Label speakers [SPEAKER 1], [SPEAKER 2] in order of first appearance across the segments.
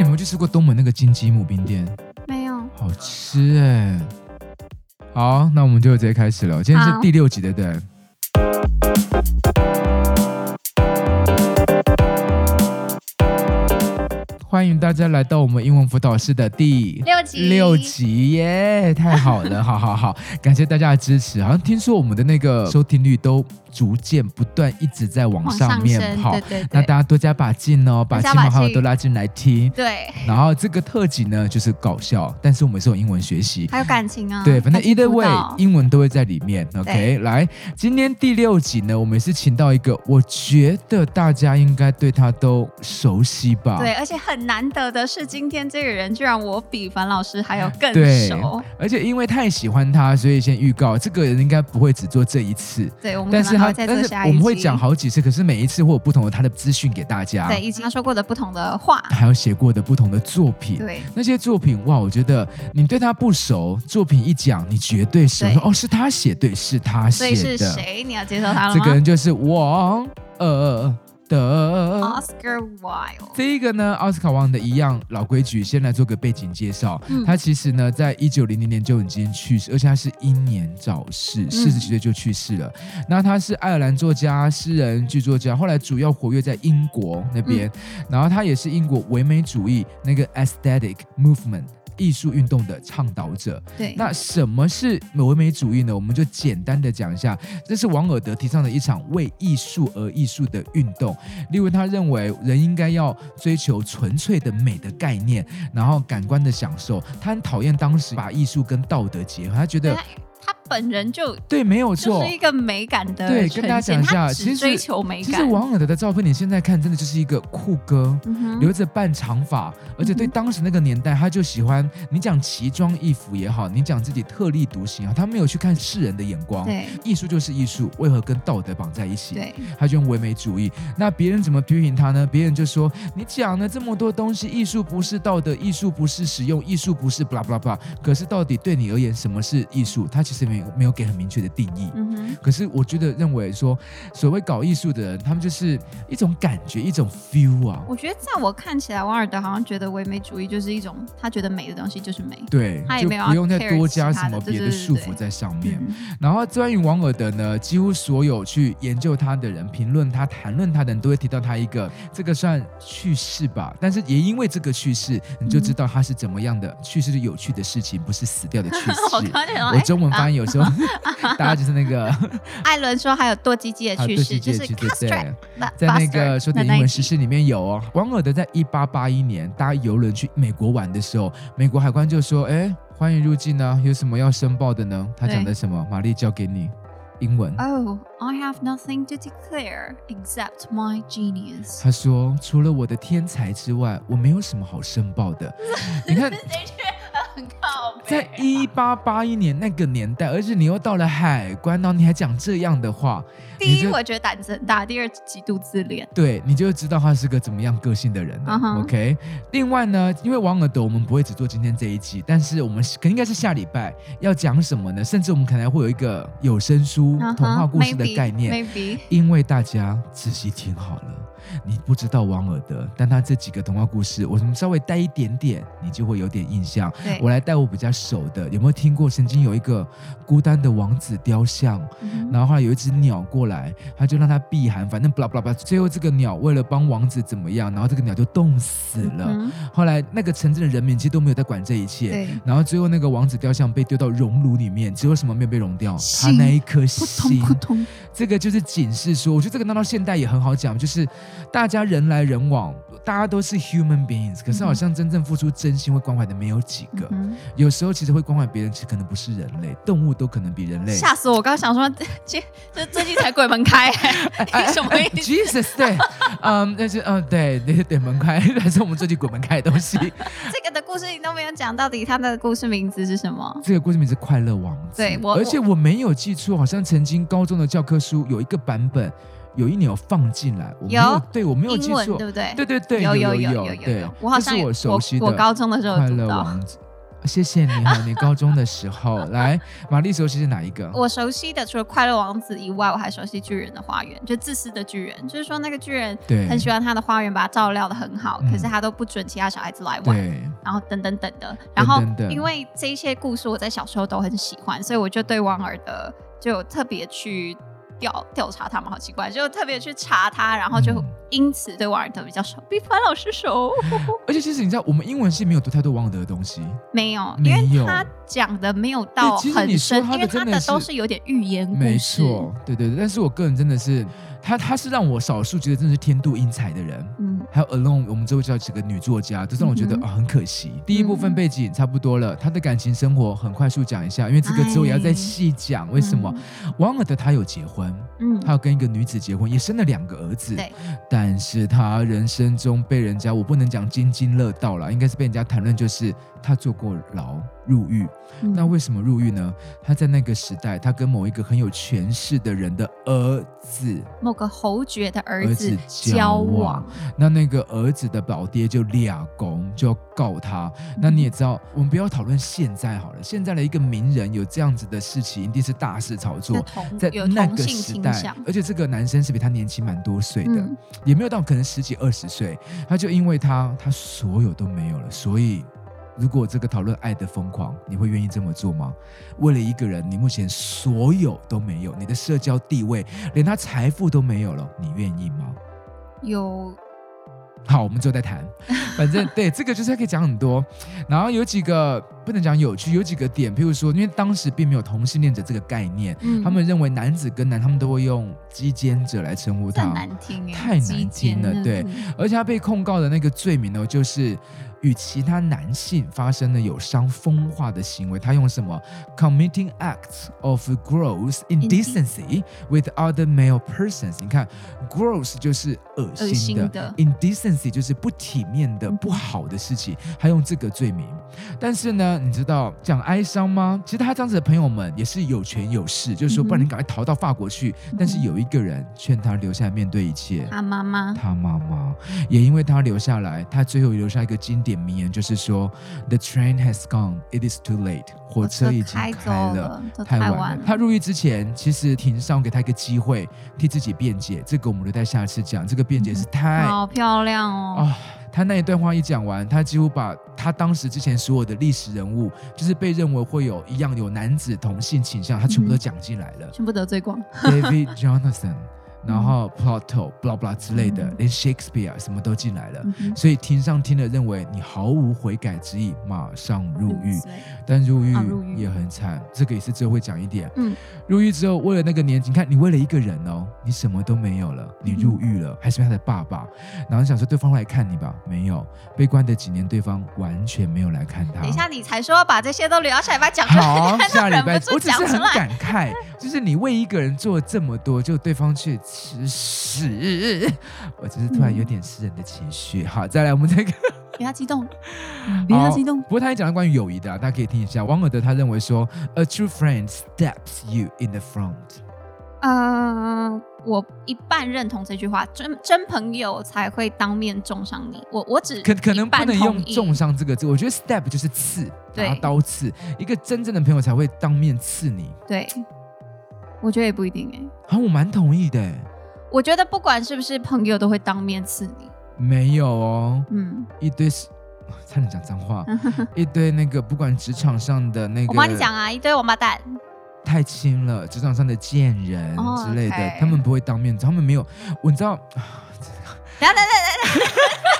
[SPEAKER 1] 你们有去吃过东门那个金鸡母冰店？
[SPEAKER 2] 没有，
[SPEAKER 1] 好吃哎。好，那我们就直接开始了。今天是第六集，对不对？欢迎大家来到我们英文辅导室的第
[SPEAKER 2] 六集，
[SPEAKER 1] 六集耶！太好了，好好好，感谢大家的支持。好像听说我们的那个收听率都逐渐不断一直在往上面跑，对对对，那大家多加把劲哦，把亲朋好友都拉进来听。
[SPEAKER 2] 对，
[SPEAKER 1] 然后这个特辑呢就是搞笑，但是我们是有英文学习，
[SPEAKER 2] 还有感情啊。
[SPEAKER 1] 对，反正 either way，英文都会在里面。OK，来，今天第六集呢，我们也是请到一个，我觉得大家应该对他都熟悉吧？
[SPEAKER 2] 对，而且很。难得的是，今天这个人居然我比樊老师还要更熟，
[SPEAKER 1] 而且因为太喜欢他，所以先预告这个人应该不会只做这一次。
[SPEAKER 2] 对，我们
[SPEAKER 1] 但是他
[SPEAKER 2] 在
[SPEAKER 1] 但是我们会讲好几次，可是每一次会有不同的他的资讯给大家。
[SPEAKER 2] 对，以及他说过的不同的话，
[SPEAKER 1] 还有写过的不同的作品。
[SPEAKER 2] 对，
[SPEAKER 1] 那些作品哇，我觉得你对他不熟，作品一讲，你绝对熟。说哦，是他写，对，是他写的。
[SPEAKER 2] 所以是谁？你要接受他了吗？
[SPEAKER 1] 这个人就是王尔的
[SPEAKER 2] Oscar Wilde，
[SPEAKER 1] 这一个呢，奥斯卡王尔德一样老规矩，先来做个背景介绍。嗯、他其实呢，在一九零零年就已经去世，而且他是英年早逝，四十几岁就去世了。嗯、那他是爱尔兰作家、诗人、剧作家，后来主要活跃在英国那边。嗯、然后他也是英国唯美主义那个 Aesthetic Movement。艺术运动的倡导者，
[SPEAKER 2] 对，
[SPEAKER 1] 那什么是唯美主义呢？我们就简单的讲一下，这是王尔德提倡的一场为艺术而艺术的运动。例如，他认为人应该要追求纯粹的美的概念，然后感官的享受。他很讨厌当时把艺术跟道德结合，他觉得。
[SPEAKER 2] 他本人就
[SPEAKER 1] 对，没有错，
[SPEAKER 2] 是一个美感的。
[SPEAKER 1] 对，跟大家讲一下，
[SPEAKER 2] 其实追求美感。
[SPEAKER 1] 其实王尔德的照片，你现在看，真的就是一个酷哥，嗯、留着半长发，而且对当时那个年代，他就喜欢你讲奇装异服也好，你讲自己特立独行啊，他没有去看世人的眼光。
[SPEAKER 2] 对，
[SPEAKER 1] 艺术就是艺术，为何跟道德绑在一起？
[SPEAKER 2] 对，
[SPEAKER 1] 他就用唯美主义。那别人怎么批评他呢？别人就说你讲了这么多东西，艺术不是道德，艺术不是实用，艺术不是 blah blah blah。可是到底对你而言，什么是艺术？他其实没有没有给很明确的定义。可是我觉得认为说，所谓搞艺术的人，他们就是一种感觉，一种 feel 啊。
[SPEAKER 2] 我觉得在我看起来，王尔德好像觉得唯美主义就是一种他觉得美的东西就是美。
[SPEAKER 1] 对，他也没有就不用再多加什么别的束缚在上面。然后关于王尔德呢，几乎所有去研究他的人、评论他、谈论他的人都会提到他一个，这个算趣事吧。但是也因为这个趣事，你就知道他是怎么样的趣事是有趣的事情，不是死掉的趣事。我，我中文翻译有时候。大家就是那个
[SPEAKER 2] 艾伦说还有剁鸡鸡的趣事，就是
[SPEAKER 1] castrate 在那个说的英文时事里面有哦。王尔德在一八八一年搭邮轮去美国玩的时候，美国海关就说：“哎，欢迎入境呢，有什么要申报的呢？”他讲的什么？玛丽交给你，英文。
[SPEAKER 2] Oh, I have nothing to declare except my genius。
[SPEAKER 1] 他说：“除了我的天才之外，我没有什么好申报的。”你看。在一八八一年那个年代，而且你又到了海关，然后你还讲这样的话。
[SPEAKER 2] 第一，我觉得胆子很大；第二，极度自恋。
[SPEAKER 1] 对，你就会知道他是个怎么样个性的人。Uh huh. OK。另外呢，因为王尔德，我们不会只做今天这一集，但是我们可能应该是下礼拜要讲什么呢？甚至我们可能会有一个有声书、uh huh. 童话故事的概念。
[SPEAKER 2] Maybe. Maybe.
[SPEAKER 1] 因为大家仔细听好了。你不知道王尔德，但他这几个童话故事，我们稍微带一点点，你就会有点印象。
[SPEAKER 2] 对
[SPEAKER 1] 我来带我比较熟的，有没有听过？曾经有一个孤单的王子雕像，嗯、然后后来有一只鸟过来，他就让他避寒，反正巴拉巴拉巴拉，最后这个鸟为了帮王子怎么样，然后这个鸟就冻死了。嗯、后来那个城镇的人民其实都没有在管这一切，然后最后那个王子雕像被丢到熔炉里面，只有什么没有被熔掉？他那一颗心。扑通扑通这个就是警示说，我觉得这个拿到现代也很好讲，就是。大家人来人往，大家都是 human beings，可是好像真正付出真心会关怀的没有几个。嗯、有时候其实会关怀别人，其实可能不是人类，动物都可能比人类。
[SPEAKER 2] 吓死我！我刚刚想说，这这最近才鬼门开，什么意思
[SPEAKER 1] ？Jesus，对，嗯，那是嗯，对，那些对门开，还是我们最近鬼门开的东西。
[SPEAKER 2] 这个的故事你都没有讲，到底他的故事名字是什么？
[SPEAKER 1] 这个故事名字《快乐王子》。
[SPEAKER 2] 对，我
[SPEAKER 1] 而且我没有记错，好像曾经高中的教科书有一个版本。有一年有放进来，我没有，有？对我没有记错，
[SPEAKER 2] 对不对？
[SPEAKER 1] 对对对，
[SPEAKER 2] 有有有有有，我好像
[SPEAKER 1] 是我熟悉的。
[SPEAKER 2] 我高中的时候
[SPEAKER 1] 快乐王子，谢谢你哈，你高中的时候。来，玛丽熟悉是哪一个？
[SPEAKER 2] 我熟悉的除了快乐王子以外，我还熟悉巨人的花园，就自私的巨人，就是说那个巨人对。很喜欢他的花园，把他照料的很好，可是他都不准其他小孩子来玩，对。然后等等等的，然后因为这一些故事我在小时候都很喜欢，所以我就对王尔德就特别去。调调查他们好奇怪，就特别去查他，然后就因此对王尔德比较熟，比樊老师熟。
[SPEAKER 1] 而且其实你知道，我们英文系没有读太多王尔德的东西，
[SPEAKER 2] 没有，因为他讲的没有到很深，因为他的都是有点寓言故事。
[SPEAKER 1] 没错，对对对。但是我个人真的是。他他是让我少数觉得真的是天妒英才的人，嗯，还有 Alone，我们之后叫几个女作家，都让我觉得啊、嗯哦、很可惜。第一部分背景差不多了，他的感情生活很快速讲一下，因为这个之后也要再细讲为什么。王尔德他有结婚，嗯，他有跟一个女子结婚，也生了两个儿子，对。但是他人生中被人家，我不能讲津津乐道了，应该是被人家谈论，就是他坐过牢。入狱，那为什么入狱呢？他在那个时代，他跟某一个很有权势的人的儿子，
[SPEAKER 2] 某个侯爵的儿子交往。
[SPEAKER 1] 那那个儿子的老爹就俩公就要告他。那你也知道，我们不要讨论现在好了。现在的一个名人有这样子的事情，一定是大肆炒作，在那个时代，而且这个男生是比他年轻蛮多岁的，嗯、也没有到可能十几二十岁，他就因为他，他所有都没有了，所以。如果这个讨论爱的疯狂，你会愿意这么做吗？为了一个人，你目前所有都没有，你的社交地位，连他财富都没有了，你愿意吗？
[SPEAKER 2] 有。
[SPEAKER 1] 好，我们之后再谈。反正对这个就是可以讲很多，然后有几个不能讲有趣，有几个点，譬如说，因为当时并没有同性恋者这个概念，嗯、他们认为男子跟男，他们都会用鸡奸者来称呼他，
[SPEAKER 2] 太难听，
[SPEAKER 1] 太难听了。对，而且他被控告的那个罪名呢，就是与其他男性发生了有伤风化的行为，他用什么？Committing acts of gross indecency with other male persons。你看，gross 就是恶心的，心的，indecency 就是不体面的、不好的事情，他用这个罪名。但是呢，你知道讲哀伤吗？其实他这样子的朋友们也是有权有势，就是说，不然你赶快逃到法国去。但是有一个人劝他留下来面对一切，
[SPEAKER 2] 他妈妈，
[SPEAKER 1] 他妈妈也因为他留下来，他最后留下一个经典名言，就是说：“The train has gone, it is too late。”火车已经开了，太晚了。他入狱之前，其实庭上给他一个机会替自己辩解，这个我们留在下次讲。这个辩解是太
[SPEAKER 2] 好漂亮哦。
[SPEAKER 1] 他那一段话一讲完，他几乎把他当时之前所有的历史人物，就是被认为会有一样有男子同性倾向，他全部都讲进来了，
[SPEAKER 2] 全部得罪光。
[SPEAKER 1] David Jonathan。然后 Plato blah blah 之类的，连 Shakespeare 什么都进来了，所以庭上听了认为你毫无悔改之意，马上入狱。但入狱也很惨，这个也是最后会讲一点。嗯，入狱之后为了那个年纪，你看你为了一个人哦，你什么都没有了，你入狱了，还是他的爸爸，然后想说对方来看你吧，没有，被关的几年，对方完全没有来看他。
[SPEAKER 2] 等一下，你才说把这些都聊下来，把讲出来。
[SPEAKER 1] 好，下礼拜我只是很感慨，就是你为一个人做了这么多，就对方却。吃屎！我只是突然有点私人的情绪。嗯、好，再来我们这个，
[SPEAKER 2] 不要激动，不要激动。
[SPEAKER 1] 不过他也讲了关于友谊的、啊，大家可以听一下。王尔德他认为说，A true friend steps you in the front。
[SPEAKER 2] 呃，我一半认同这句话，真真朋友才会当面重伤你。我我只
[SPEAKER 1] 可可能不能用重伤这个字，我觉得 step 就是刺，拿刀刺。一个真正的朋友才会当面刺你。
[SPEAKER 2] 对，我觉得也不一定哎、
[SPEAKER 1] 欸。啊，我蛮同意的。
[SPEAKER 2] 我觉得不管是不是朋友，都会当面刺你。
[SPEAKER 1] 没有哦，嗯，一堆是，差点讲脏话，一堆那个不管职场上的那个，
[SPEAKER 2] 我帮你讲啊，一堆王八蛋，
[SPEAKER 1] 太轻了，职场上的贱人之类的，他们不会当面，他们没有，我知道，
[SPEAKER 2] 等等等等等。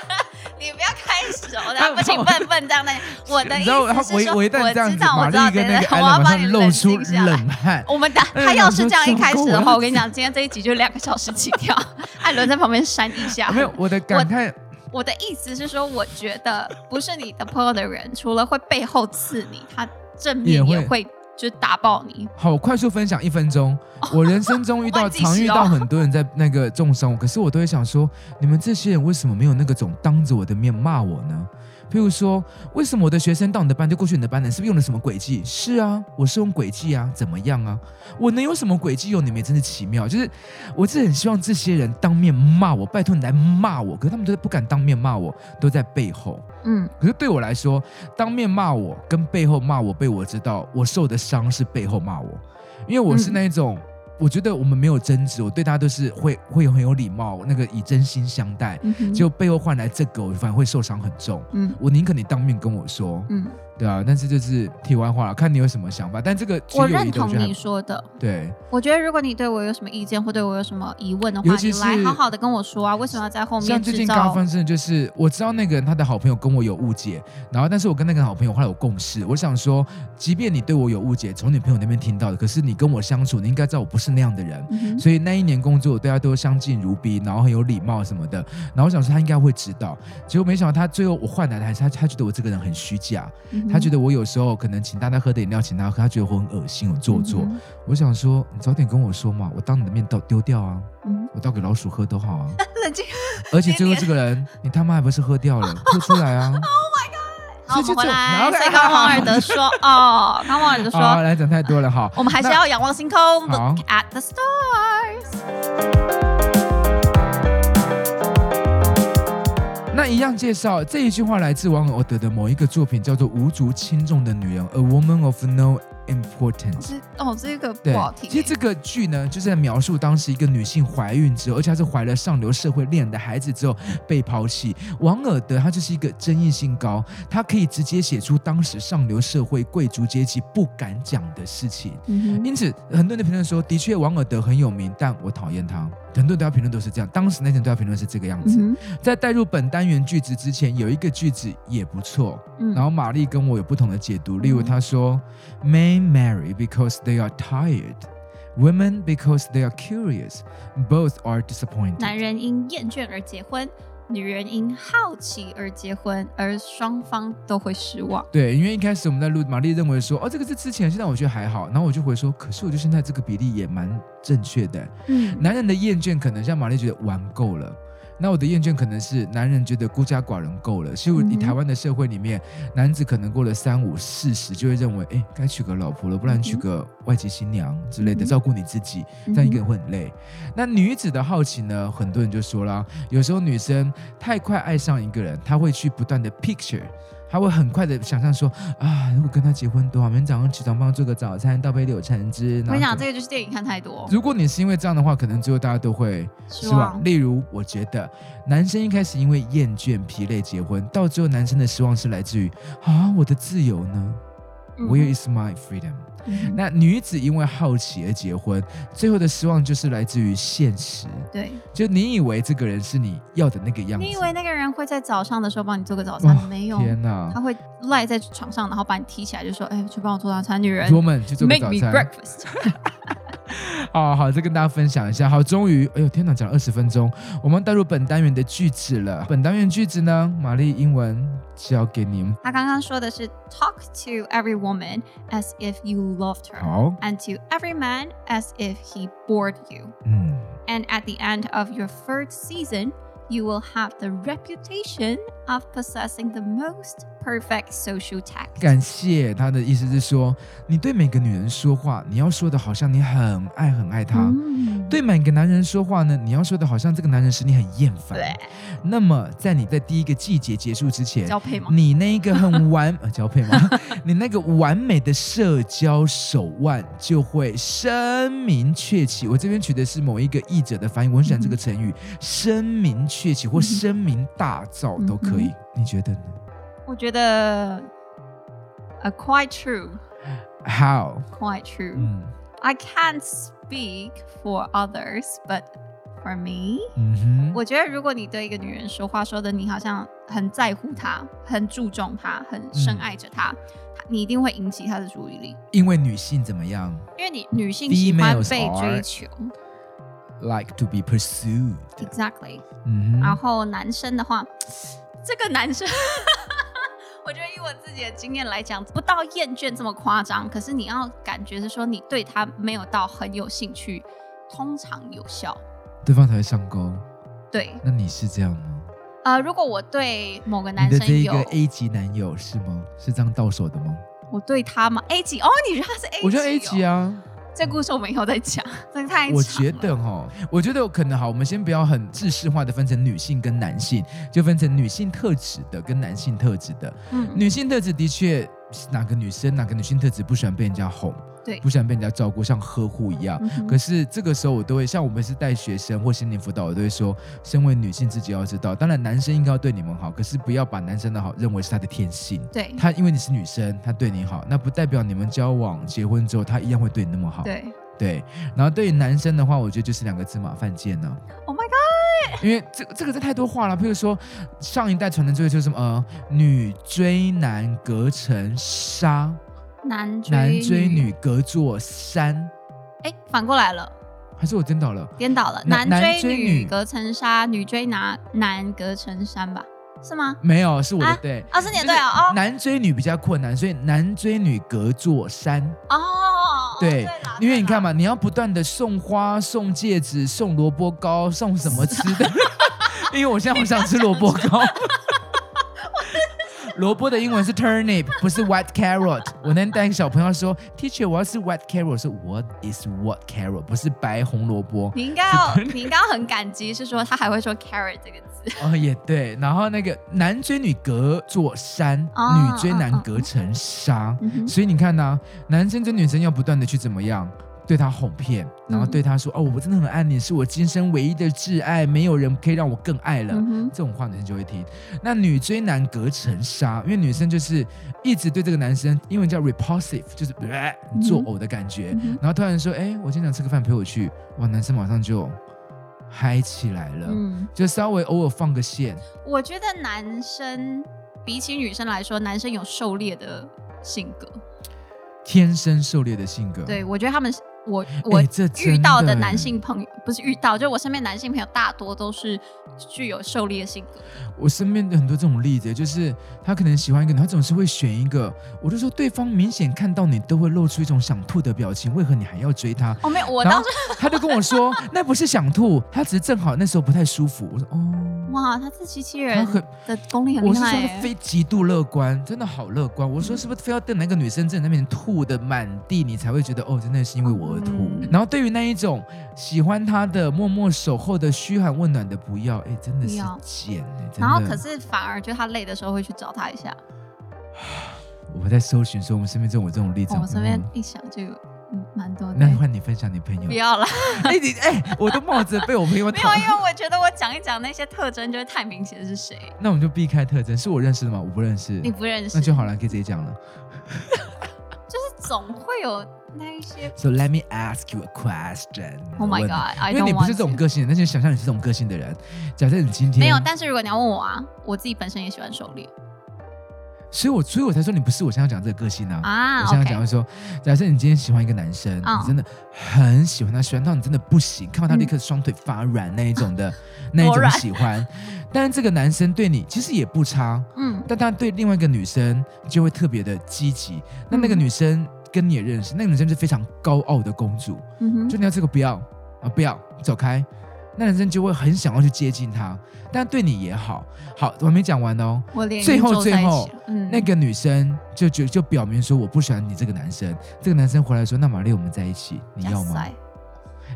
[SPEAKER 2] 你不要开始哦，他不行，笨笨这样的。我的意思是说，我知道，我知道，我要帮你露出冷汗。我们打他要是这样一开始的话，我跟你讲，今天这一集就两个小时起跳。艾伦在旁边扇一下。
[SPEAKER 1] 没有，我的感叹。
[SPEAKER 2] 我的意思是说，我觉得不是你的朋友的人，除了会背后刺你，他正面也会。就打爆你！
[SPEAKER 1] 好，快速分享一分钟。我人生中遇到 常遇到很多人在那个重伤我，可是我都会想说，你们这些人为什么没有那个种当着我的面骂我呢？譬如说，为什么我的学生到你的班就过去你的班呢？是不是用了什么诡计？是啊，我是用诡计啊，怎么样啊？我能有什么诡计？用你们也真是奇妙。就是我是很希望这些人当面骂我，拜托你来骂我，可是他们都不敢当面骂我，都在背后。嗯，可是对我来说，当面骂我跟背后骂我，被我知道我受的伤是背后骂我，因为我是那种。嗯我觉得我们没有争执，我对他都是会会很有礼貌，那个以真心相待，结果、背后换来这个，我反而会受伤很重。嗯，我宁可你当面跟我说。嗯。对啊，但是就是题外话了，看你有什么想法。但这个
[SPEAKER 2] 我认同你说的。
[SPEAKER 1] 对，
[SPEAKER 2] 我觉得如果你对我有什么意见或对我有什么疑问的话，你来好好的跟我说啊。为什么要在后面？
[SPEAKER 1] 像最近刚发生的就是，我知道那个人他的好朋友跟我有误解，然后但是我跟那个好朋友后来有共识。我想说，即便你对我有误解，从你朋友那边听到的，可是你跟我相处，你应该知道我不是那样的人。嗯、所以那一年工作，大家都相敬如宾，然后很有礼貌什么的。然后我想说他应该会知道，结果没想到他最后我换来的还是他，他觉得我这个人很虚假，嗯、他觉得我有时候。可能请大家喝的饮料，请他喝，他觉得我很恶心，很做作。嗯、我想说，你早点跟我说嘛，我当你的面倒丢掉啊，嗯、我倒给老鼠喝都好啊。冷静。而且最后这个人，你他妈还不是喝掉了，吐出来啊！Oh my god！
[SPEAKER 2] 好，我们回来。所以刚刚王尔德说，哦，刚刚王尔德说，
[SPEAKER 1] 好，来讲太多了，好，
[SPEAKER 2] 我们还是要仰望星空，Look at the stars。
[SPEAKER 1] 那一样介绍这一句话来自王尔德的某一个作品，叫做《无足轻重的女人》，A Woman of No Importance。
[SPEAKER 2] 哦，这个不好听。
[SPEAKER 1] 其实这个剧呢，就是在描述当时一个女性怀孕之后，而且她是怀了上流社会恋的孩子之后被抛弃。王尔德他就是一个争议性高，他可以直接写出当时上流社会贵族阶级不敢讲的事情。嗯。因此，很多人的评论说，的确王尔德很有名，但我讨厌他。很多人对他评论都是这样，当时那些人对他评论是这个样子。嗯、在带入本单元句子之前，有一个句子也不错。嗯、然后玛丽跟我有不同的解读，例如她说、嗯、：“Men marry because they are tired, women because they are curious. Both are disappointed.”
[SPEAKER 2] 男人因厌倦而结婚。女人因好奇而结婚，而双方都会失望。
[SPEAKER 1] 对，因为一开始我们在录，玛丽认为说，哦，这个是之前，现在我觉得还好。然后我就回说，可是我觉得现在这个比例也蛮正确的。嗯，男人的厌倦可能像玛丽觉得玩够了。那我的厌倦可能是男人觉得孤家寡人够了，所以以台湾的社会里面，嗯、男子可能过了三五四十就会认为，哎，该娶个老婆了，不然娶个外籍新娘之类的，嗯、照顾你自己，这样一个人会很累。嗯、那女子的好奇呢？很多人就说了，有时候女生太快爱上一个人，她会去不断的 picture。他会很快的想象说啊，如果跟他结婚多好，明天早上起床帮他做个早餐，倒杯柳橙汁。
[SPEAKER 2] 我跟你讲这个就是电影看太多。
[SPEAKER 1] 如果你是因为这样的话，可能最后大家都会。失望。例如，我觉得男生一开始因为厌倦、疲累结婚，到最后男生的失望是来自于啊，我的自由呢？Where is my freedom？、嗯、那女子因为好奇而结婚，最后的失望就是来自于现实。
[SPEAKER 2] 对，
[SPEAKER 1] 就你以为这个人是你要的那个样子，
[SPEAKER 2] 你以为那个人会在早上的时候帮你做个早餐，没有？
[SPEAKER 1] 天哪，
[SPEAKER 2] 他会赖在床上，然后把你提起来，就说：“哎，去帮我做早餐，女人。”
[SPEAKER 1] 出门去做个早餐。Make me breakfast。好好，再跟大家分享一下。好，终于，哎呦天哪，讲了二十分钟，我们带入本单元的句子了。本单元句子呢，玛丽英文交给你们。
[SPEAKER 2] 他刚刚说的是，talk to every woman as if you loved her，
[SPEAKER 1] 好，
[SPEAKER 2] and to every man as if he bored you。嗯，and at the end of your third season。 You will have the reputation of possessing the most perfect social tact。
[SPEAKER 1] 感谢他的意思是说，你对每个女人说话，你要说的好像你很爱很爱她；嗯、对每个男人说话呢，你要说的好像这个男人使你很厌烦。对。那么，在你在第一个季节结束之前，
[SPEAKER 2] 交配吗？
[SPEAKER 1] 你那一个很完 呃交配吗？你那个完美的社交手腕就会声名鹊起。我这边取的是某一个译者的翻译，我很喜欢这个成语“嗯、声名”。窃喜或声名大噪都可以，嗯、你觉得呢？
[SPEAKER 2] 我觉得，uh, quite true.
[SPEAKER 1] How?
[SPEAKER 2] Quite true.、嗯、I can't speak for others, but for me，、我觉得如果你对一个女人说话，说的你好像很在乎她，很注重她，很深爱着她，嗯、你一定会引起她的注意力。
[SPEAKER 1] 因为女性怎么样？
[SPEAKER 2] 因为你女性喜欢被追求。
[SPEAKER 1] Like to be pursued.
[SPEAKER 2] Exactly. 然后男生的话，这个男生，我觉得以我自己的经验来讲，不到厌倦这么夸张。可是你要感觉是说，你对他没有到很有兴趣，通常有效，
[SPEAKER 1] 对方才会上钩。
[SPEAKER 2] 对。
[SPEAKER 1] 那你是这样吗？
[SPEAKER 2] 呃，如果我对某个男生有
[SPEAKER 1] 你的这一个 A 级男友是吗？是这样到手的吗？
[SPEAKER 2] 我对他吗？A 级哦，你觉得他是 A 级？
[SPEAKER 1] 我觉得 A 级啊。
[SPEAKER 2] 这故事我们以后再讲，真的太长。
[SPEAKER 1] 我觉得哈，我觉得可能好，我们先不要很制式化的分成女性跟男性，就分成女性特质的跟男性特质的。嗯，女性特质的确，哪个女生哪个女性特质不喜欢被人家哄？
[SPEAKER 2] 对，
[SPEAKER 1] 不想被人家照顾，像呵护一样。嗯、可是这个时候，我都会像我们是带学生或心理辅导，我都会说，身为女性自己要知道，当然男生应该要对你们好，可是不要把男生的好认为是他的天性。
[SPEAKER 2] 对，
[SPEAKER 1] 他因为你是女生，他对你好，那不代表你们交往结婚之后，他一样会对你那么好。
[SPEAKER 2] 对
[SPEAKER 1] 对。然后对于男生的话，我觉得就是两个字嘛，犯贱呢。
[SPEAKER 2] Oh my god！
[SPEAKER 1] 因为这这个这太多话了，譬如说上一代传的这个就是什么呃，女追男隔层纱。
[SPEAKER 2] 男追
[SPEAKER 1] 男追女隔座山，
[SPEAKER 2] 哎，反过来了，
[SPEAKER 1] 还是我颠倒了？
[SPEAKER 2] 颠倒了，男追女隔层纱，女追男男隔层山吧？是吗？
[SPEAKER 1] 没有，是我的对，
[SPEAKER 2] 啊，是你的对哦。
[SPEAKER 1] 男追女比较困难，所以男追女隔座山。
[SPEAKER 2] 哦，
[SPEAKER 1] 对，因为你看嘛，你要不断的送花、送戒指、送萝卜糕、送什么吃的？因为我现在好想吃萝卜糕。萝卜的英文是 turnip，不是 white carrot。我那天带一个小朋友说，Teacher，我要吃 white carrot，是 What is white carrot？不是白红萝卜。
[SPEAKER 2] 你应该要，你应该要很感激，是说他还会说 carrot 这个字。
[SPEAKER 1] 哦，也对。然后那个男追女隔座山，哦、女追男隔层纱。哦哦、所以你看呢、啊，男生追女生要不断的去怎么样？对他哄骗，然后对他说：“嗯、哦，我真的很爱你，是我今生唯一的挚爱，没有人可以让我更爱了。嗯”这种话女生就会听。那女追男隔层纱，因为女生就是一直对这个男生，英文叫 repulsive，就是、呃、作呕的感觉。嗯、然后突然说：“哎，我今天想吃个饭，陪我去。”哇，男生马上就嗨起来了，嗯、就稍微偶尔放个线。
[SPEAKER 2] 我觉得男生比起女生来说，男生有狩猎的性格，
[SPEAKER 1] 天生狩猎的性格。
[SPEAKER 2] 对，我觉得他们。我我遇到的男性朋友不是遇到，就我身边男性朋友大多都是具有狩猎性格。
[SPEAKER 1] 我身边的很多这种例子，就是他可能喜欢一个人，他总是会选一个。我就说，对方明显看到你都会露出一种想吐的表情，为何你还要追他？
[SPEAKER 2] 哦，没有，我当时
[SPEAKER 1] 他就跟我说，那不是想吐，他只是正好那时候不太舒服。我说，哦，
[SPEAKER 2] 哇，他自欺欺人，他很的功力很厉害。
[SPEAKER 1] 我是说他非极度乐观，真的好乐观。我说是不是非要等那个女生在那边吐的满地，你才会觉得哦，真的是因为我而然后对于那一种喜欢他的默默守候的嘘寒问暖的不要，哎，真的是贱。
[SPEAKER 2] 然后可是反而就他累的时候会去找他一下。
[SPEAKER 1] 我在搜寻说我们身边这种这种例子，
[SPEAKER 2] 我身边一想就有嗯蛮多的。
[SPEAKER 1] 那换你分享你朋友。
[SPEAKER 2] 不要了，
[SPEAKER 1] 哎你哎，我都冒着被我朋友。
[SPEAKER 2] 没有，因为我觉得我讲一讲那些特征就会太明显是谁。
[SPEAKER 1] 那我们就避开特征，是我认识的吗？我不认识。
[SPEAKER 2] 你不认识，
[SPEAKER 1] 那就好了，可以直接讲了。
[SPEAKER 2] 就是总会有。那一些
[SPEAKER 1] ，So let me ask you a question.
[SPEAKER 2] Oh my god!
[SPEAKER 1] 因为你不是这种个性的，那就想象你是这种个性的人。假设你今天
[SPEAKER 2] 没有，但是如果你要问我啊，我自己本身也喜欢狩猎，
[SPEAKER 1] 所以我所以我才说你不是我现在讲这个个性啊。
[SPEAKER 2] 啊，
[SPEAKER 1] 我现在讲的说，假设你今天喜欢一个男生，你真的很喜欢他，喜欢到你真的不行，看到他立刻双腿发软那一种的 那一种喜欢。但是这个男生对你其实也不差，嗯，但他对另外一个女生就会特别的积极。那那个女生。跟你也认识，那个女生是非常高傲的公主，嗯、哼就你要这个不要啊，不要走开，那男生就会很想要去接近她，但对你也好，好，我还没讲完哦，最后最后，嗯、那个女生就就就表明说我不喜欢你这个男生，这个男生回来说那玛丽我们在一起，你要吗？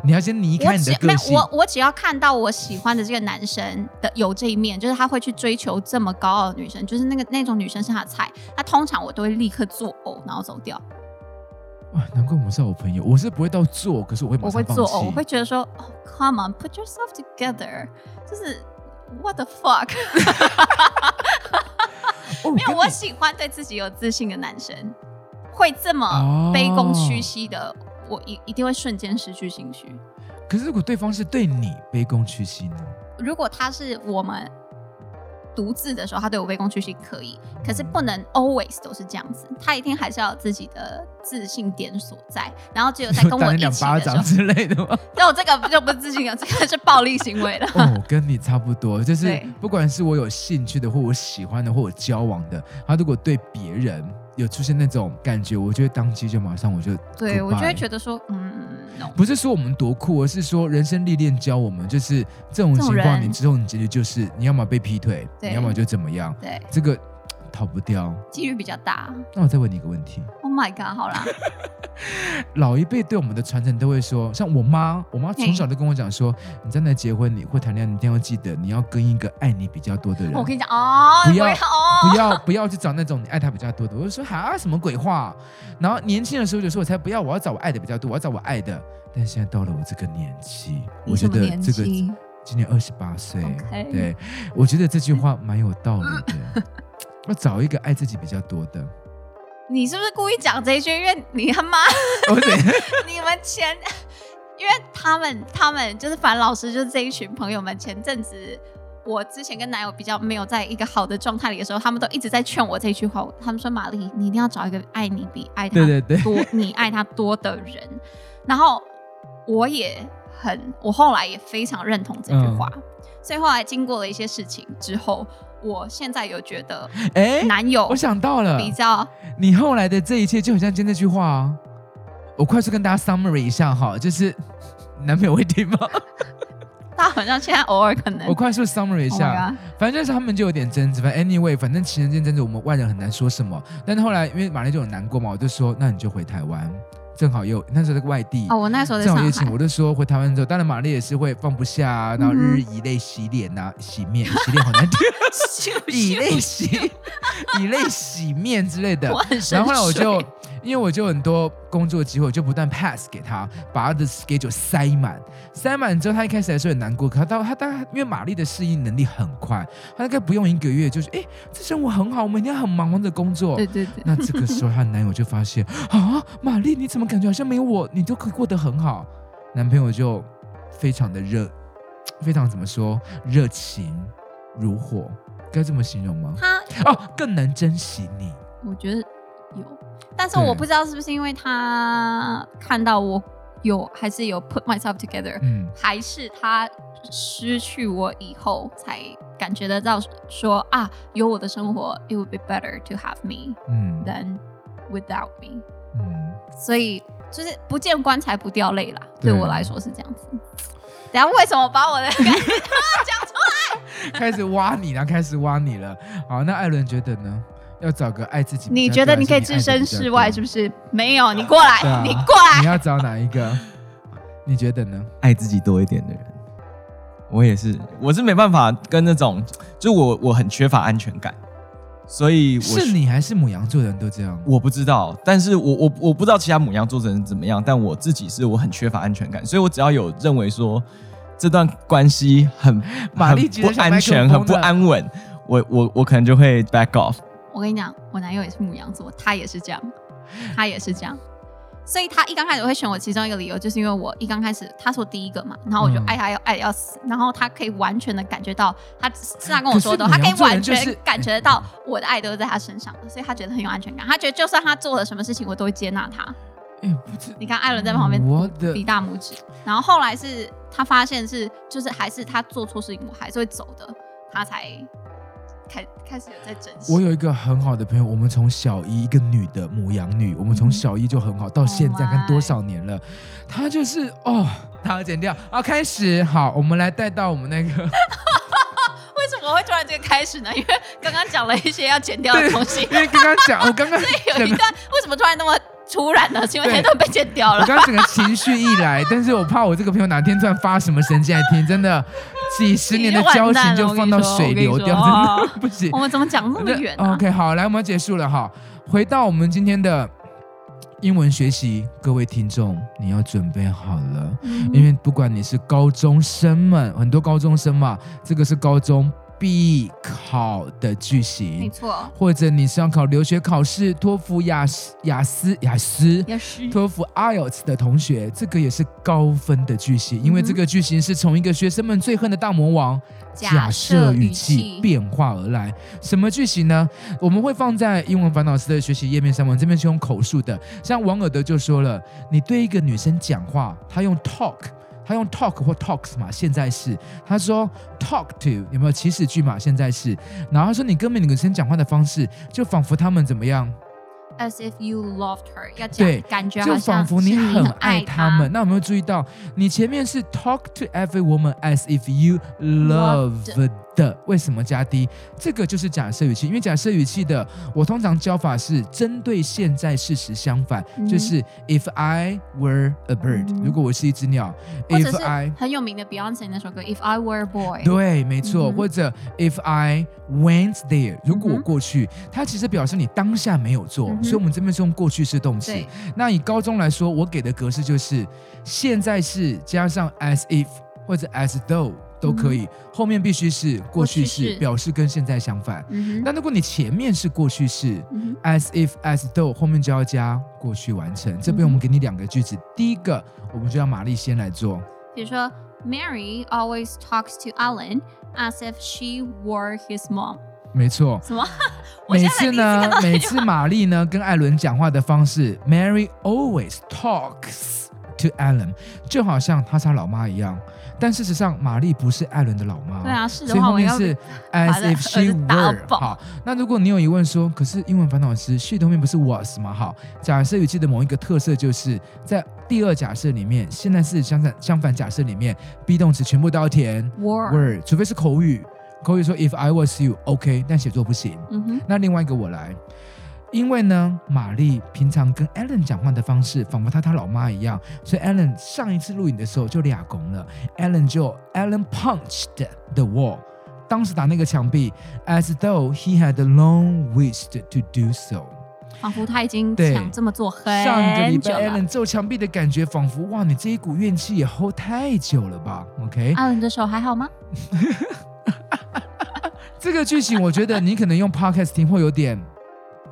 [SPEAKER 1] 你要先离开你的个性。
[SPEAKER 2] 我我，我只要看到我喜欢的这个男生的有这一面，就是他会去追求这么高傲的女生，就是那个那种女生是他的菜，他通常我都会立刻作呕，然后走掉。
[SPEAKER 1] 难怪我们是好朋友。我是不会到做，可是我会。我会做哦，
[SPEAKER 2] 我会觉得说、oh,，Come on, put yourself together。就是 What the fuck？没有，我喜欢对自己有自信的男生，会这么卑躬屈膝的，哦、我一一定会瞬间失去兴趣。
[SPEAKER 1] 可是如果对方是对你卑躬屈膝呢？
[SPEAKER 2] 如果他是我们。独自的时候，他对我卑躬屈膝可以，可是不能 always 都是这样子。他一定还是要有自己的自信点所在，然后只有在跟我一起的时候，
[SPEAKER 1] 两巴掌之类的吗？
[SPEAKER 2] 那我这个就不是自信了，这个是暴力行为了。
[SPEAKER 1] 哦，跟你差不多，就是不管是我有兴趣的，或我喜欢的，或我交往的，他如果对别人有出现那种感觉，我就会当机就马上我就
[SPEAKER 2] 对我就会觉得说，嗯，no.
[SPEAKER 1] 不是说我们多酷，而是说人生历练教我们，就是这种情况，你之后你结局就是你要么被劈腿，你要么就怎么样，
[SPEAKER 2] 对，
[SPEAKER 1] 这个逃不掉，
[SPEAKER 2] 几率比较大。
[SPEAKER 1] 那我再问你一个问题
[SPEAKER 2] ，Oh my god，好啦，
[SPEAKER 1] 老一辈对我们的传承都会说，像我妈，我妈从小都跟我讲说，你在那结婚，你会谈恋爱，你一定要记得你要跟一个爱你比较多的人。
[SPEAKER 2] 我跟你讲哦，
[SPEAKER 1] 不要。不要不要去找那种你爱他比较多的，我就说哈什么鬼话？然后年轻的时候就说，我才不要，我要找我爱的比较多，我要找我爱的。但现在到了我这个年纪，我觉得这个今年二十八岁.对，我觉得这句话蛮有道理的。要找一个爱自己比较多的。
[SPEAKER 2] 你是不是故意讲这一句？因为你他妈 你们前，因为他们他们就是樊老师，就是这一群朋友们前阵子。我之前跟男友比较没有在一个好的状态里的时候，他们都一直在劝我这句话。他们说：“玛丽，你一定要找一个爱你比爱他多，对对对你爱他多的人。”然后我也很，我后来也非常认同这句话。嗯、所以后来经过了一些事情之后，我现在有觉得，哎，男友，
[SPEAKER 1] 我想到了，
[SPEAKER 2] 比较
[SPEAKER 1] 你后来的这一切就很像今天那句话啊。我快速跟大家 summary 一下哈，就是男朋友会听吗？
[SPEAKER 2] 他好像现在偶尔可能，
[SPEAKER 1] 我快速 summary 一下，oh、反正就是他们就有点争执。反正 anyway，反正情人间争执，我们外人很难说什么。但是后来因为玛丽就很难过嘛，我就说那你就回台湾，正好又那时候在外地
[SPEAKER 2] 哦，我那时候在
[SPEAKER 1] 正好疫情，我就说回台湾之后，当然玛丽也是会放不下、啊，然后日日以泪洗脸呐、啊，洗面洗脸好难听，以泪洗 以泪洗面之类的。然后后来我就。因为我就很多工作机会，我就不断 pass 给他，把他的 schedule 塞满，塞满之后，他一开始还是很难过。可他到他大概因为玛丽的适应能力很快，他大概不用一个月，就是哎，这生活很好，我每天很忙忙的工作。
[SPEAKER 2] 对对对。
[SPEAKER 1] 那这个时候，她男友就发现啊，玛丽你怎么感觉好像没有我，你都可以过得很好？男朋友就非常的热，非常怎么说，热情如火，该这么形容吗？他哦，更能珍惜你。
[SPEAKER 2] 我觉得。有，但是我不知道是不是因为他看到我有还是有 put myself together，嗯，还是他失去我以后才感觉得到说啊，有我的生活，it would be better to have me，嗯，than without me，嗯，所以就是不见棺材不掉泪啦，对我来说是这样子。等下为什么把我的感 觉讲出来？
[SPEAKER 1] 开始挖你了，开始挖你了。好，那艾伦觉得呢？要找个爱自己，
[SPEAKER 2] 你觉得你可以置身事外是不是？没有，你过来，啊、你过来。
[SPEAKER 1] 你要找哪一个？你觉得呢？
[SPEAKER 3] 爱自己多一点的人，我也是，我是没办法跟那种，就我我很缺乏安全感，所以我
[SPEAKER 1] 是你还是母羊座的人都这样？
[SPEAKER 3] 我不知道，但是我我我不知道其他母羊座的人怎么样，但我自己是我很缺乏安全感，所以我只要有认为说这段关系很
[SPEAKER 1] 很
[SPEAKER 3] 不安全、很不安稳，我我我可能就会 back off。
[SPEAKER 2] 我跟你讲，我男友也是母羊座，他也是这样，他也是这样，所以他一刚开始会选我，其中一个理由就是因为我一刚开始他是我第一个嘛，然后我就爱他要爱的要死，然后他可以完全的感觉到，他是他跟我说的，他可以完全感觉到我的爱都是在他身上的，所以他觉得很有安全感，他觉得就算他做了什么事情，我都会接纳他。你看艾伦在旁边比大拇指，然后后来是他发现是就是还是他做错事情，我还是会走的，他才。开开始有在珍惜。
[SPEAKER 1] 我有一个很好的朋友，我们从小一一个女的母羊女，我们从小一就很好，到现在看多少年了，她就是哦，她要剪掉。啊，开始好，我们来带到我们那个，
[SPEAKER 2] 为什么会突然这个开始呢？因为刚刚讲了一些要剪掉的东西，
[SPEAKER 1] 因为刚刚讲我刚刚
[SPEAKER 2] 所以有一段为什么突然那么突然呢？是因为那段被剪掉了。
[SPEAKER 1] 我刚刚整个情绪一来，但是我怕我这个朋友哪天突然发什么神经来听，真的。几十年的交情就放到水流掉，真的不行。
[SPEAKER 2] 我们怎么讲那么远啊
[SPEAKER 1] ？OK，好，来，我们要结束了哈。回到我们今天的英文学习，各位听众，你要准备好了，嗯，因为不管你是高中生们，很多高中生嘛，这个是高中。必考的句型，
[SPEAKER 2] 没错。
[SPEAKER 1] 或者你是要考留学考试，托福、雅思、雅思、雅思、托福、IELTS 的同学，这个也是高分的句型，嗯，因为这个句型是从一个学生们最恨的大魔王假设语气变化而来。什么句型呢？我们会放在英文烦恼师的学习页面上。我们这边是用口述的，像王尔德就说了：你对一个女生讲话，她用 talk。他用 talk 或 talks 嘛，现在是他说 talk to 有没有祈使句嘛？现在是，然后他说你跟每个女生讲话的方式，就仿佛他们怎么样
[SPEAKER 2] as if you loved her，要讲感觉
[SPEAKER 1] 就仿佛你很爱他们。那我们会注意到，你前面是 talk to every woman as if you loved。的为什么加 d？这个就是假设语气，因为假设语气的我通常教法是针对现在事实相反，嗯、就是 if I were a bird，、嗯、如果我是一只鸟，if I
[SPEAKER 2] 很有名的 Beyonce 那首歌 If I were a boy，
[SPEAKER 1] 对，没错，嗯、或者 if I went there，如果我过去，嗯、它其实表示你当下没有做，嗯、所以我们这边是用过去式动词。那以高中来说，我给的格式就是现在式加上 as if 或者 as though。都可以，后面必须是过去式，表示跟现在相反。那如果你前面是过去式，as if as though，后面就要加过去完成。这边我们给你两个句子，第一个我们就让玛丽先来做。
[SPEAKER 2] 比如说，Mary always talks to Alan as if she were his mom。
[SPEAKER 1] 没错。
[SPEAKER 2] 什么？
[SPEAKER 1] 每次呢？每次玛丽呢跟艾伦讲话的方式，Mary always talks to Alan，就好像她是他老妈一样。但事实上，玛丽不是艾伦的老妈。
[SPEAKER 2] 对啊，是的。
[SPEAKER 1] 所以后面是 as if she were。好，那如果你有疑问说，可是英文烦恼师 she 后面不是 was 吗？好，假设语气的某一个特色就是在第二假设里面，现在是相反相反假设里面，be 动词全部都要填
[SPEAKER 2] were，,
[SPEAKER 1] were 除非是口语，口语说 if I was you，OK，、okay, 但写作不行。嗯哼。那另外一个我来。因为呢，玛丽平常跟 Alan 讲话的方式，仿佛她她老妈一样，所以 Alan 上一次录影的时候就俩拱了，Alan 就 Alan punched the wall，当时打那个墙壁，as though he had long wished to do so，
[SPEAKER 2] 仿佛他已经想这么做很久了。
[SPEAKER 1] 上个礼拜 Alan 揍墙壁的感觉，仿佛哇，你这一股怨气也 hold 太久了吧？OK，Alan
[SPEAKER 2] 的手还好吗？
[SPEAKER 1] 这个剧情我觉得你可能用 Podcast 听会有点。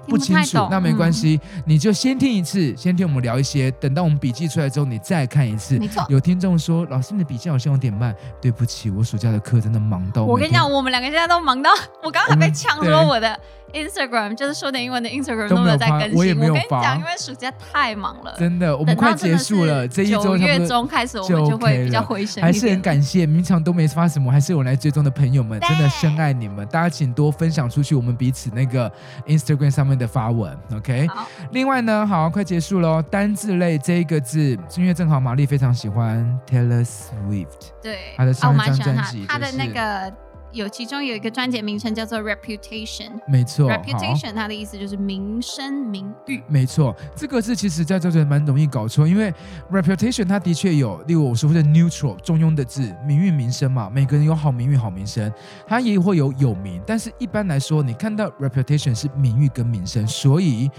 [SPEAKER 1] 不清楚，那没关系，嗯、你就先听一次，先听我们聊一些。等到我们笔记出来之后，你再看一次。
[SPEAKER 2] 没错。
[SPEAKER 1] 有听众说，老师你的笔记好像有点慢，对不起，我暑假的课真的忙到。
[SPEAKER 2] 我跟你讲，我们两个现在都忙到，我刚刚还被呛说我的。Instagram 就是说点英文的 Instagram 都没有在更新，我也没有发。我跟你讲，因为暑假太忙了，
[SPEAKER 1] 真的，我们快结束了，这一周九
[SPEAKER 2] 月中开始我们就会比较回神。
[SPEAKER 1] 还是很感谢，平常都没发什么，还是有来追踪的朋友们，真的深爱你们，大家请多分享出去，我们彼此那个 Instagram 上面的发文，OK。另外呢，好，快结束喽，单字类这一个字，因为正好玛丽非常喜欢 Taylor Swift，
[SPEAKER 2] 对，
[SPEAKER 1] 她的上一张专辑，
[SPEAKER 2] 她的那个。有其中有一个专辑名称叫做 Reputation，
[SPEAKER 1] 没错
[SPEAKER 2] ，Reputation 它的意思就是名声名誉，
[SPEAKER 1] 没错，这个字其实在这里蛮容易搞错，因为 Reputation 它的确有，例如我说的 neutral 中庸的字，名誉名声嘛，每个人有好名誉好名声，它也会有有名，但是一般来说，你看到 Reputation 是名誉跟名声，所以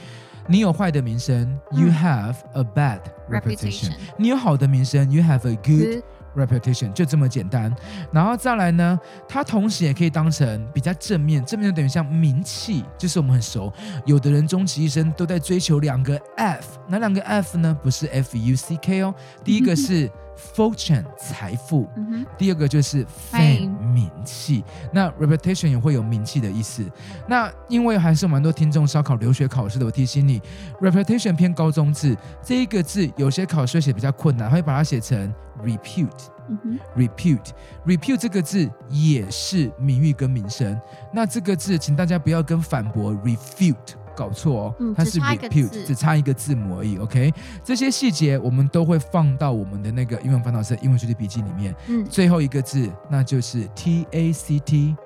[SPEAKER 1] 你有坏的名声，嗯，You have a bad reputation，, reputation 你有好的名声，You have a good, good reputation 就这么简单，然后再来呢，它同时也可以当成比较正面，正面就等于像名气，就是我们很熟，有的人终其一生都在追求两个 F，哪两个 F 呢？不是 F U C K 哦，第一个是 fortune 财富，第二个就是 fame 名气。那 reputation 也会有名气的意思。那因为还是蛮多听众是要考留学考试的，我提醒你，reputation 偏高中字，这一个字有些考试写比较困难，会把它写成。repute，repute，repute 这个字也是名誉跟名声。那这个字，请大家不要跟反驳 refute 搞错哦，嗯、它是 repute，只差一个字母而已。OK，这些细节我们都会放到我们的那个英文烦恼社英文学习笔记里面。嗯，最后一个字那就是 tact，tact。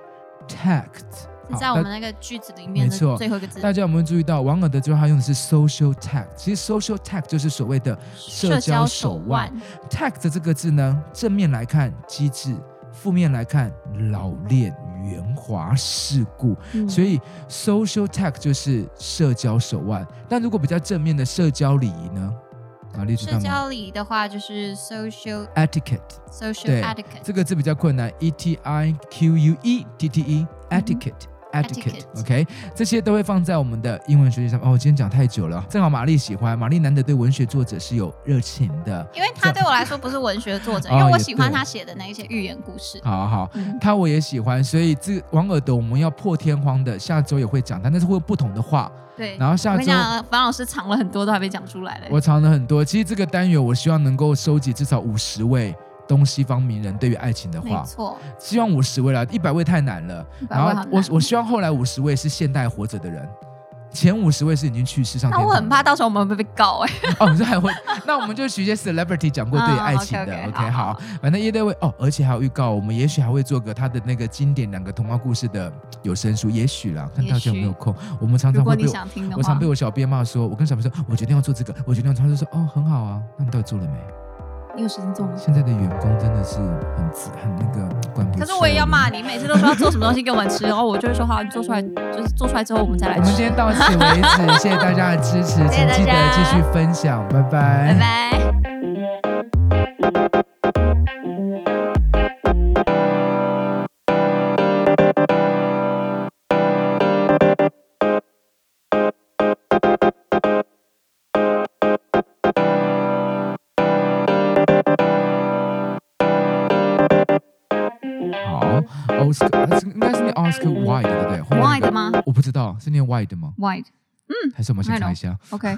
[SPEAKER 2] 在我们那个句子里面的最后一个字，
[SPEAKER 1] 大家有没有注意到王尔德最后他用的是 social tact？其实 social tact 就是所谓的社交手腕。tact 这个字呢，正面来看机智，负面来看老练、圆滑、世故。嗯、所以 social tech 就是社交手腕。但如果比较正面的社交礼仪呢？哪里？
[SPEAKER 2] 社交礼仪的话就是 social
[SPEAKER 1] etiquette。
[SPEAKER 2] social etiquette
[SPEAKER 1] 这个字比较困难，e t i q u e t t e etiquette。Etiquette，OK，这些都会放在我们的英文学习上。哦，我今天讲太久了，正好玛丽喜欢，玛丽难得对文学作者是有热情的，
[SPEAKER 2] 因为他对我来说不是文学作者，因为我喜欢他写的那一些寓言故事。
[SPEAKER 1] 好好，他我也喜欢，所以这王尔德我们要破天荒的，下周也会讲，但是会有不同的话。
[SPEAKER 2] 对，
[SPEAKER 1] 然后下周
[SPEAKER 2] 樊老师藏了很多都还没讲出来嘞。
[SPEAKER 1] 我藏了很多，其实这个单元我希望能够收集至少五十位。东西方名人对于爱情的话，错，希望五十位了，一百位太难了。然后我我希望后来五十位是现代活着的人，前五十位是已经去世上天。
[SPEAKER 2] 那我很怕到时候我们会被告哎。
[SPEAKER 1] 哦，你说还会？那我们就取一些 celebrity 讲过对爱情的。OK，好，反正 either way 哦，而且还有预告，我们也许还会做个他的那个经典两个童话故事的有声书，也许啦，看大家有没有空。我们常常会被我常被我小编骂说，我跟小编说，我决定要做这个，我决定要，他就说哦，很好啊，那你到底做了没？
[SPEAKER 2] 你有时间做吗？
[SPEAKER 1] 现在的员工真的是很自很那个管不。
[SPEAKER 2] 可是我也要骂你，每次都说要做什么东西给我们吃，然后我就会说好，你做出来就是做出来之后我们再来吃。
[SPEAKER 1] 我们今天到此为止，谢谢大家的支持，请记得继续分享，拜拜，
[SPEAKER 2] 拜拜。
[SPEAKER 1] Oscar，应该是念 Oscar Wilde 对不对
[SPEAKER 2] ？Wilde 吗？
[SPEAKER 1] 我不知道，是念 Wilde 吗
[SPEAKER 2] ？Wilde，嗯，
[SPEAKER 1] 还是我们先查一下。
[SPEAKER 2] OK。